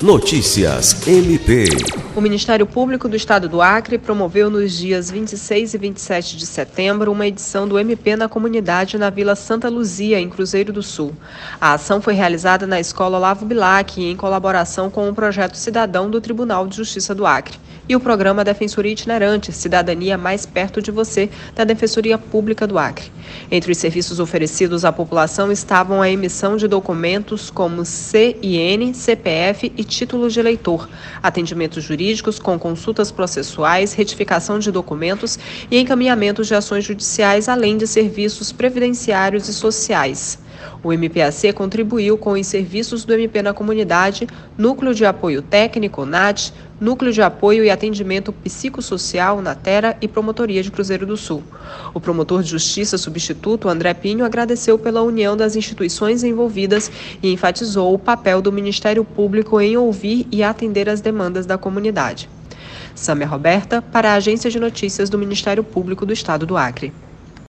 Notícias MP. O Ministério Público do Estado do Acre promoveu nos dias 26 e 27 de setembro uma edição do MP na comunidade na Vila Santa Luzia, em Cruzeiro do Sul. A ação foi realizada na Escola Lavo Bilac, em colaboração com o projeto Cidadão do Tribunal de Justiça do Acre e o programa Defensoria Itinerante Cidadania Mais Perto de Você, da Defensoria Pública do Acre. Entre os serviços oferecidos à população estavam a emissão de documentos como CIN, CPF e título de eleitor, atendimentos jurídicos com consultas processuais, retificação de documentos e encaminhamentos de ações judiciais, além de serviços previdenciários e sociais. O MPAC contribuiu com os serviços do MP na comunidade, Núcleo de Apoio Técnico, NAT, Núcleo de Apoio e Atendimento Psicossocial, Natera e Promotoria de Cruzeiro do Sul. O promotor de justiça substituto, André Pinho, agradeceu pela união das instituições envolvidas e enfatizou o papel do Ministério Público em ouvir e atender as demandas da comunidade. Sâmia Roberta, para a Agência de Notícias do Ministério Público do Estado do Acre.